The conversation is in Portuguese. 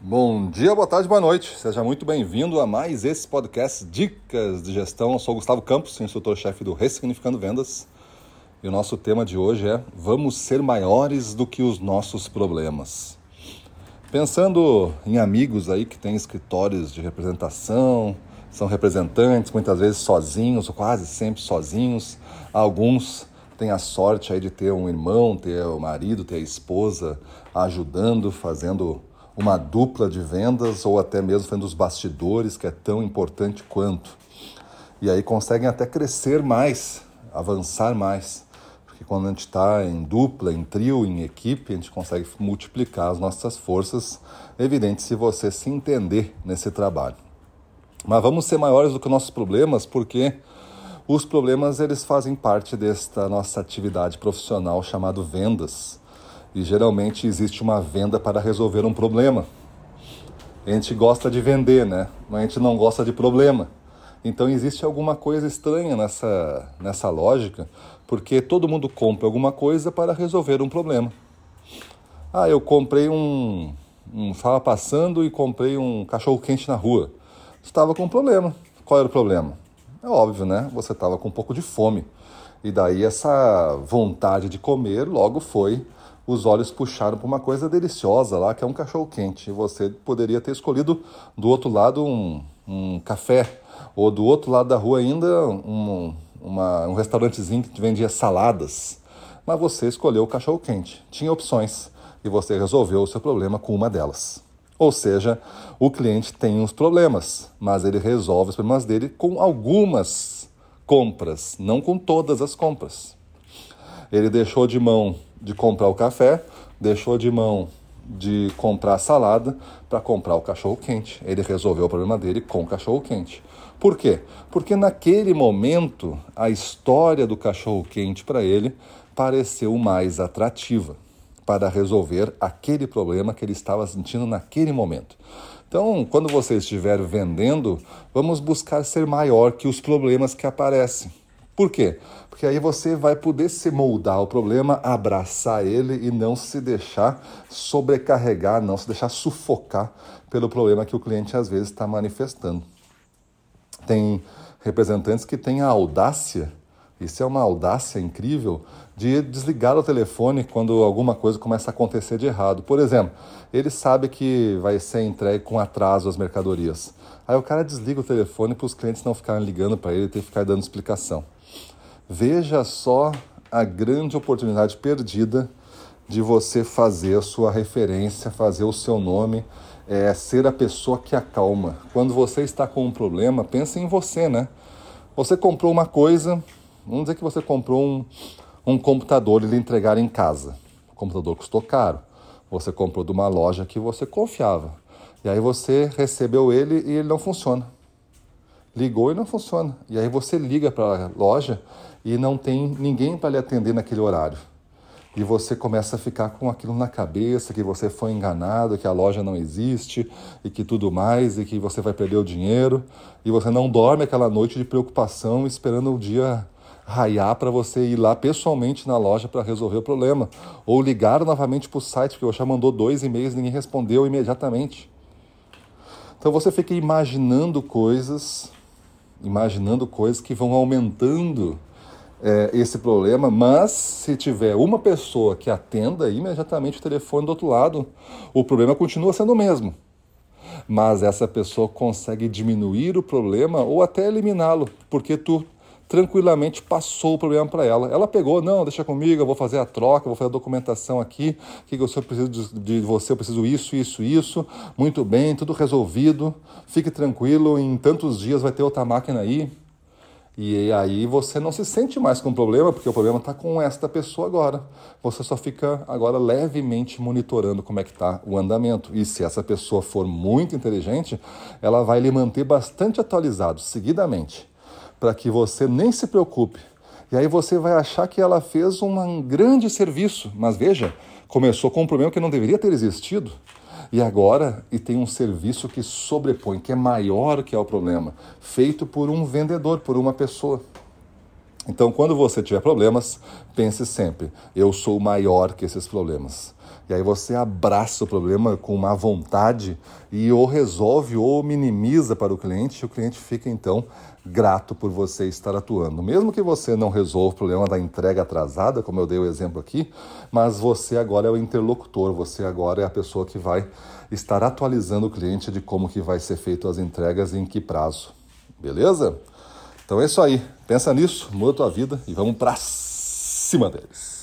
Bom dia, boa tarde, boa noite. Seja muito bem-vindo a mais esse podcast Dicas de Gestão. Eu sou Gustavo Campos, instrutor-chefe do Ressignificando Vendas. E o nosso tema de hoje é Vamos ser maiores do que os nossos problemas. Pensando em amigos aí que têm escritórios de representação, são representantes, muitas vezes sozinhos, ou quase sempre sozinhos. Alguns têm a sorte aí de ter um irmão, ter o marido, ter a esposa ajudando, fazendo uma dupla de vendas ou até mesmo fazendo os bastidores, que é tão importante quanto. E aí conseguem até crescer mais, avançar mais. Porque quando a gente está em dupla, em trio, em equipe, a gente consegue multiplicar as nossas forças, evidente se você se entender nesse trabalho. Mas vamos ser maiores do que nossos problemas, porque os problemas eles fazem parte desta nossa atividade profissional chamado vendas. E geralmente existe uma venda para resolver um problema. A gente gosta de vender, né? Mas a gente não gosta de problema. Então existe alguma coisa estranha nessa, nessa lógica, porque todo mundo compra alguma coisa para resolver um problema. Ah, eu comprei um. um estava passando e comprei um cachorro quente na rua. Estava com um problema. Qual era o problema? É óbvio, né? Você estava com um pouco de fome. E daí essa vontade de comer logo foi os olhos puxaram para uma coisa deliciosa lá, que é um cachorro quente. Você poderia ter escolhido do outro lado um, um café, ou do outro lado da rua ainda um, uma, um restaurantezinho que vendia saladas. Mas você escolheu o cachorro quente. Tinha opções e você resolveu o seu problema com uma delas. Ou seja, o cliente tem uns problemas, mas ele resolve os problemas dele com algumas compras, não com todas as compras. Ele deixou de mão de comprar o café, deixou de mão de comprar a salada para comprar o cachorro quente. Ele resolveu o problema dele com o cachorro quente. Por quê? Porque naquele momento a história do cachorro quente para ele pareceu mais atrativa para resolver aquele problema que ele estava sentindo naquele momento. Então, quando você estiver vendendo, vamos buscar ser maior que os problemas que aparecem. Por quê? Porque aí você vai poder se moldar o problema, abraçar ele e não se deixar sobrecarregar, não se deixar sufocar pelo problema que o cliente às vezes está manifestando. Tem representantes que têm a audácia, isso é uma audácia incrível, de desligar o telefone quando alguma coisa começa a acontecer de errado. Por exemplo, ele sabe que vai ser entregue com atraso as mercadorias. Aí o cara desliga o telefone para os clientes não ficarem ligando para ele e ter que ficar dando explicação. Veja só a grande oportunidade perdida de você fazer a sua referência, fazer o seu nome, é, ser a pessoa que acalma. Quando você está com um problema, pense em você, né? Você comprou uma coisa, vamos dizer que você comprou um, um computador e lhe entregaram em casa. O computador custou caro. Você comprou de uma loja que você confiava. E aí você recebeu ele e ele não funciona. Ligou e não funciona. E aí você liga para a loja e não tem ninguém para lhe atender naquele horário. E você começa a ficar com aquilo na cabeça, que você foi enganado, que a loja não existe e que tudo mais, e que você vai perder o dinheiro. E você não dorme aquela noite de preocupação esperando o dia raiar para você ir lá pessoalmente na loja para resolver o problema. Ou ligar novamente para o site, porque você já mandou dois e-mails e ninguém respondeu imediatamente. Então você fica imaginando coisas, imaginando coisas que vão aumentando é, esse problema, mas se tiver uma pessoa que atenda imediatamente o telefone do outro lado, o problema continua sendo o mesmo. Mas essa pessoa consegue diminuir o problema ou até eliminá-lo, porque tu tranquilamente passou o problema para ela. Ela pegou, não, deixa comigo, eu vou fazer a troca, vou fazer a documentação aqui, que eu preciso de você, eu preciso isso, isso, isso. Muito bem, tudo resolvido. Fique tranquilo, em tantos dias vai ter outra máquina aí. E aí você não se sente mais com o problema, porque o problema está com esta pessoa agora. Você só fica agora levemente monitorando como é que está o andamento. E se essa pessoa for muito inteligente, ela vai lhe manter bastante atualizado seguidamente, para que você nem se preocupe. E aí você vai achar que ela fez um grande serviço. Mas veja, começou com um problema que não deveria ter existido. E agora e tem um serviço que sobrepõe, que é maior que é o problema, feito por um vendedor, por uma pessoa. Então, quando você tiver problemas, pense sempre: eu sou maior que esses problemas. E aí você abraça o problema com má vontade e ou resolve ou minimiza para o cliente, e o cliente fica então grato por você estar atuando. Mesmo que você não resolva o problema da entrega atrasada, como eu dei o exemplo aqui, mas você agora é o interlocutor, você agora é a pessoa que vai estar atualizando o cliente de como que vai ser feito as entregas e em que prazo. Beleza? Então é isso aí. Pensa nisso, muda a tua vida e vamos para cima deles.